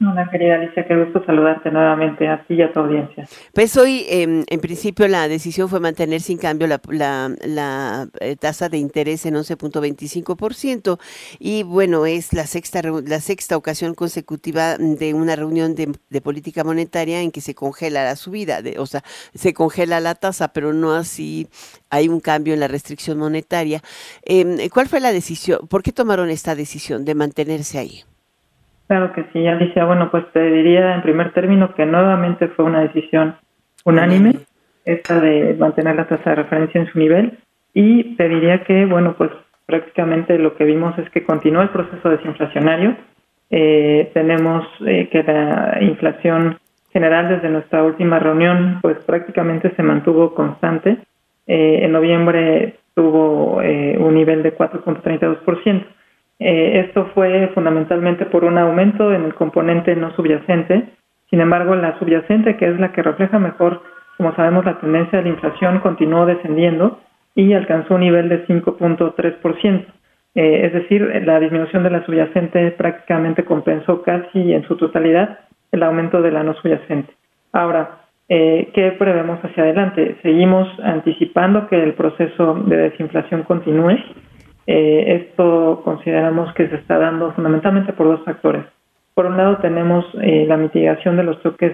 Hola, querida Alicia, qué gusto saludarte nuevamente a ti y a tu audiencia. Pues hoy, em, en principio, la decisión fue mantener sin cambio la, la, eh, tasa de interés en 11.25% y bueno, es la sexta, la sexta ocasión consecutiva de una reunión de, política monetaria en que se congela la subida, de, o sea, se congela la tasa, pero no así hay un cambio en la restricción monetaria. Eh, ¿Cuál fue la decisión? ¿Por qué tomaron esta decisión de mantenerse ahí? Claro que sí, Alicia. Bueno, pues te diría en primer término que nuevamente fue una decisión unánime, esta de mantener la tasa de referencia en su nivel, y te diría que, bueno, pues prácticamente lo que vimos es que continúa el proceso desinflacionario. Eh, tenemos eh, que la inflación general desde nuestra última reunión, pues prácticamente se mantuvo constante. Eh, en noviembre tuvo un nivel de 4.32%. Eh, esto fue fundamentalmente por un aumento en el componente no subyacente. Sin embargo, la subyacente, que es la que refleja mejor, como sabemos, la tendencia de la inflación, continuó descendiendo y alcanzó un nivel de 5.3%. Eh, es decir, la disminución de la subyacente prácticamente compensó casi en su totalidad el aumento de la no subyacente. Ahora, eh, ¿qué prevemos hacia adelante? Seguimos anticipando que el proceso de desinflación continúe eh, esto consideramos que se está dando fundamentalmente por dos factores. Por un lado tenemos eh, la mitigación de los choques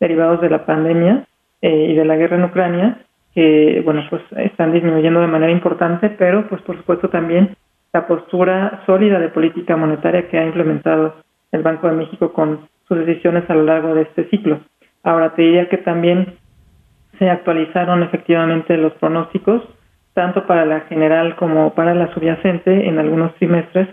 derivados de la pandemia eh, y de la guerra en Ucrania, que bueno pues están disminuyendo de manera importante, pero pues por supuesto también la postura sólida de política monetaria que ha implementado el Banco de México con sus decisiones a lo largo de este ciclo. Ahora te diría que también se actualizaron efectivamente los pronósticos tanto para la general como para la subyacente en algunos trimestres,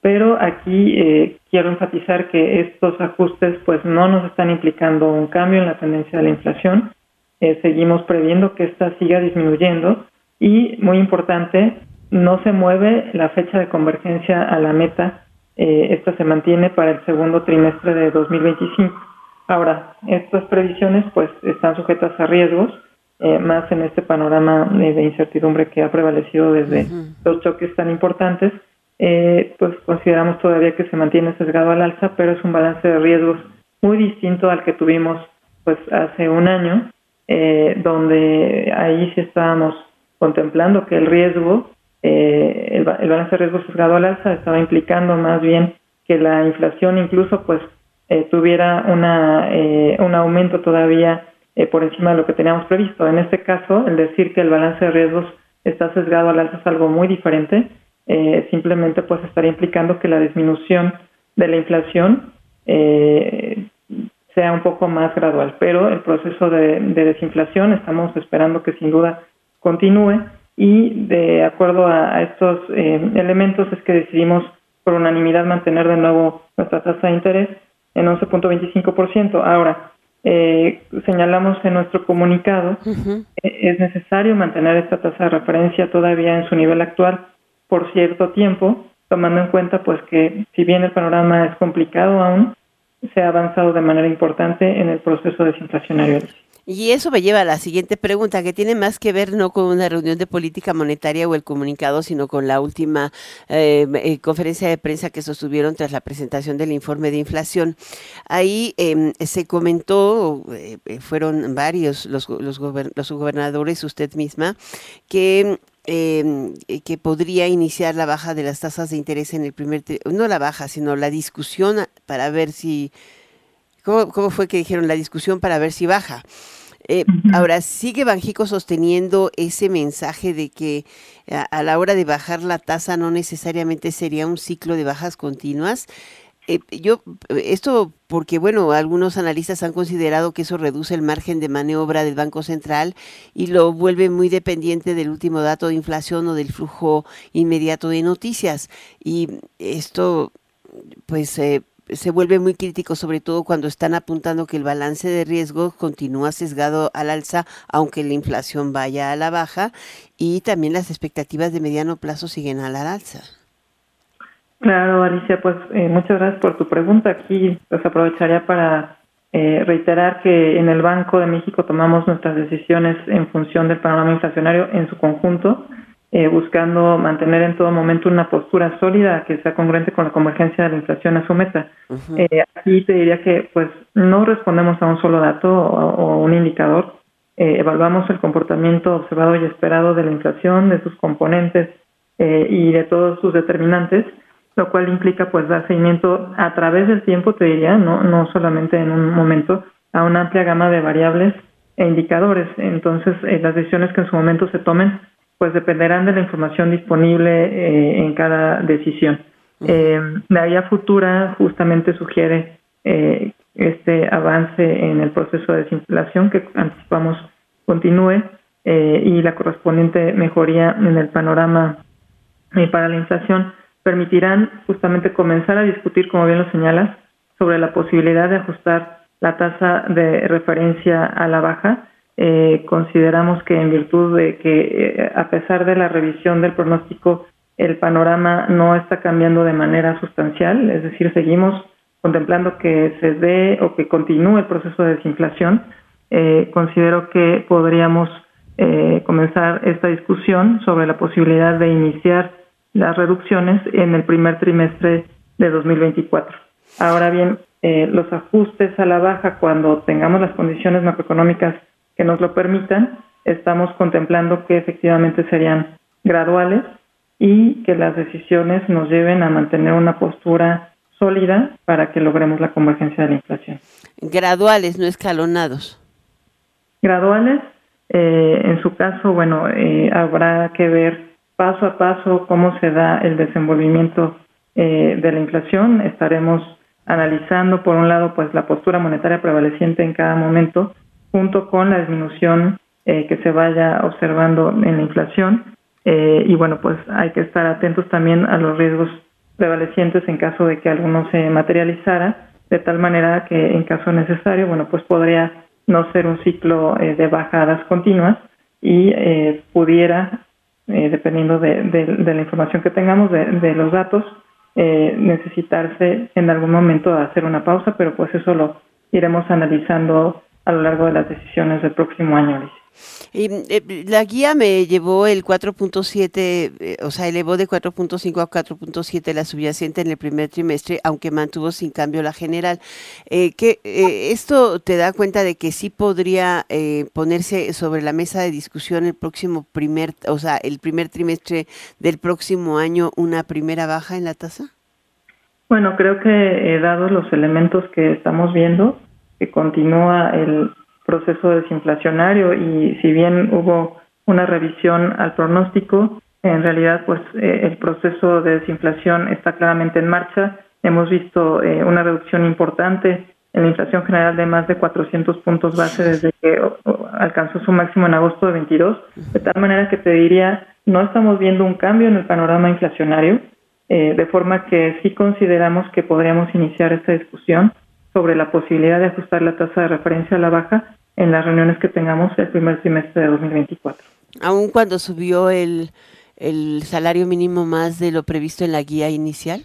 pero aquí eh, quiero enfatizar que estos ajustes pues no nos están implicando un cambio en la tendencia de la inflación, eh, seguimos previendo que esta siga disminuyendo y, muy importante, no se mueve la fecha de convergencia a la meta, eh, esta se mantiene para el segundo trimestre de 2025. Ahora, estas previsiones pues están sujetas a riesgos, eh, más en este panorama de incertidumbre que ha prevalecido desde los choques tan importantes, eh, pues consideramos todavía que se mantiene sesgado al alza, pero es un balance de riesgos muy distinto al que tuvimos pues hace un año, eh, donde ahí sí estábamos contemplando que el riesgo, eh, el, balance de riesgo sesgado al alza estaba implicando más bien que la inflación incluso pues eh, tuviera una, un aumento todavía por encima de lo que teníamos previsto. En este caso, el decir que el balance de riesgos está sesgado al alza es algo muy diferente. simplemente pues estaría implicando que la disminución de la inflación eh, sea un poco más gradual. Pero el proceso de, desinflación estamos esperando que sin duda continúe y de acuerdo a, estos eh, elementos es que decidimos por unanimidad mantener de nuevo nuestra tasa de interés en 11.25%. Ahora, eh, señalamos en nuestro comunicado que es necesario mantener esta tasa de referencia todavía en su nivel actual por cierto tiempo, tomando en cuenta pues que si bien el panorama es complicado aún, se ha avanzado de manera importante en el proceso desinflacionario. Y eso me lleva a la siguiente pregunta, que tiene más que ver no con una reunión de política monetaria o el comunicado, sino con la última eh, eh, conferencia de prensa que sostuvieron tras la presentación del informe de inflación. Ahí em, se comentó, eh, fueron varios los, los, los gobernadores, usted misma, que eh, que podría iniciar la baja de las tasas de interés en el primer, no la baja, sino la discusión para ver si, ¿cómo, cómo fue que dijeron? La discusión para ver si baja. Eh, ahora, ¿sigue Banjico sosteniendo ese mensaje de que a, a, la hora de bajar la tasa no necesariamente sería un ciclo de bajas continuas? Eh, yo, esto porque, bueno, algunos analistas han considerado que eso reduce el margen de maniobra del Banco Central y lo vuelve muy dependiente del último dato de inflación o del flujo inmediato de noticias. Y esto, pues, eh, se vuelve muy crítico, sobre todo cuando están apuntando que el balance de riesgo continúa sesgado al alza, aunque la inflación vaya a la baja, y también las expectativas de mediano plazo siguen a la alza. Claro, Alicia, pues eh, muchas gracias por tu pregunta. Aquí pues aprovecharía para eh, reiterar que en el Banco de México tomamos nuestras decisiones en función del panorama inflacionario en su conjunto, eh, buscando mantener en todo momento una postura sólida que sea congruente con la convergencia de la inflación a su meta. aquí te diría que pues no respondemos a un solo dato o, o un indicador, evaluamos el comportamiento observado y esperado de la inflación, de sus componentes y de todos sus determinantes lo cual implica pues dar seguimiento a través del tiempo, te diría, no, no solamente en un momento, a una amplia gama de variables e indicadores. Entonces, eh, las decisiones que en su momento se tomen, pues dependerán de la información disponible eh, en cada decisión. Eh, la guía futura justamente sugiere este avance en el proceso de desinflación que anticipamos continúe y la correspondiente mejoría en el panorama para la inflación permitirán justamente comenzar a discutir, como bien lo señalas, sobre la posibilidad de ajustar la tasa de referencia a la baja. Eh, consideramos que en virtud de que, eh, a pesar de la revisión del pronóstico, el panorama no está cambiando de manera sustancial, es decir, seguimos contemplando que se dé o que continúe el proceso de desinflación. Eh, considero que podríamos comenzar esta discusión sobre la posibilidad de iniciar las reducciones en el primer trimestre de 2024. Ahora bien, eh, los ajustes a la baja cuando tengamos las condiciones macroeconómicas que nos lo permitan, estamos contemplando que efectivamente serían graduales y que las decisiones nos lleven a mantener una postura sólida para que logremos la convergencia de la inflación. Graduales, no escalonados. Graduales, eh, en su caso, bueno, eh, habrá que ver paso a paso cómo se da el desenvolvimiento eh, de la inflación. Estaremos analizando, por un lado, pues la postura monetaria prevaleciente en cada momento, junto con la disminución eh, que se vaya observando en la inflación. Eh, y bueno, pues hay que estar atentos también a los riesgos prevalecientes en caso de que alguno se materializara, de tal manera que en caso necesario, bueno, pues podría no ser un ciclo de bajadas continuas y pudiera, dependiendo de, la información que tengamos, de, los datos, necesitarse en algún momento hacer una pausa, pero pues eso lo iremos analizando a lo largo de las decisiones del próximo año, y, eh, la guía me llevó el 4.7, eh, o sea, elevó de 4.5 a 4.7 la subyacente en el primer trimestre, aunque mantuvo sin cambio la general. Eh, que esto te da cuenta de que sí podría ponerse sobre la mesa de discusión el próximo primer, o sea, el primer trimestre del próximo año una primera baja en la tasa. Bueno, creo que dados los elementos que estamos viendo, que continúa el proceso desinflacionario y si bien hubo una revisión al pronóstico, en realidad pues eh, el proceso de desinflación está claramente en marcha. Hemos visto eh, una reducción importante en la inflación general de más de 400 puntos base desde que alcanzó su máximo en agosto de 22, de tal manera que te diría, no estamos viendo un cambio en el panorama inflacionario, eh, de forma que sí consideramos que podríamos iniciar esta discusión sobre la posibilidad de ajustar la tasa de referencia a la baja en las reuniones que tengamos el primer trimestre de 2024. ¿Aún cuando subió el, el salario mínimo más de lo previsto en la guía inicial?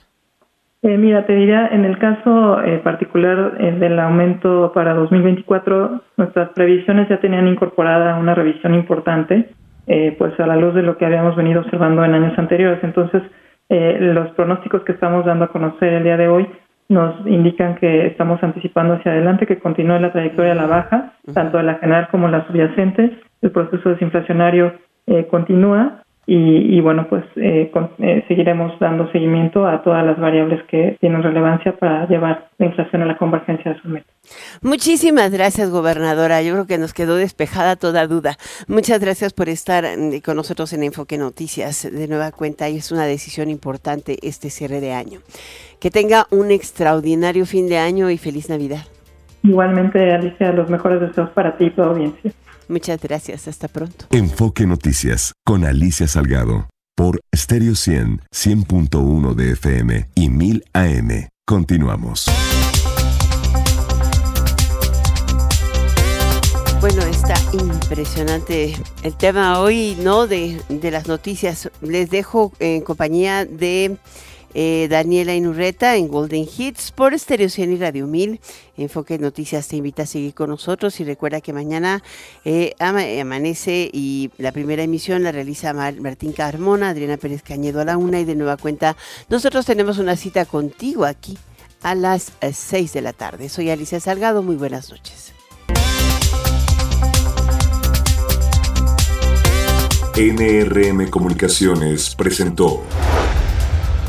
Eh, mira, te diría, en el caso eh, particular eh, del aumento para 2024, nuestras previsiones ya tenían incorporada una revisión importante, pues a la luz de lo que habíamos venido observando en años anteriores. Entonces, los pronósticos que estamos dando a conocer el día de hoy nos indican que estamos anticipando hacia adelante, que continúe la trayectoria a la baja, tanto de la general como la subyacente. El proceso desinflacionario eh, continúa y, bueno, pues eh, eh, seguiremos dando seguimiento a todas las variables que tienen relevancia para llevar la inflación a la convergencia de su meta. Muchísimas gracias, gobernadora. Yo creo que nos quedó despejada toda duda. Muchas gracias por estar mm, con nosotros en Enfoque Noticias de nueva cuenta y es una decisión importante este cierre de año. Que tenga un extraordinario fin de año y feliz Navidad. Igualmente, Alicia, los mejores deseos para ti y tu audiencia. Muchas gracias, hasta pronto. Enfoque Noticias con Alicia Salgado por Stereo 100, 100.1 de FM y 1000 AM. Continuamos. Bueno, está impresionante el tema hoy, ¿no? De, de las noticias. Les dejo en compañía de eh, Daniela Inurreta en Golden Hits por Stereo 100 y Radio 1000. Enfoque Noticias te invita a seguir con nosotros y recuerda que mañana eh, amanece y la primera emisión la realiza Martín Carmona, Adriana Pérez Cañedo a la una y de nueva cuenta nosotros tenemos una cita contigo aquí a las 6 eh, de la tarde. Soy Alicia Salgado, muy buenas noches. NRM Comunicaciones presentó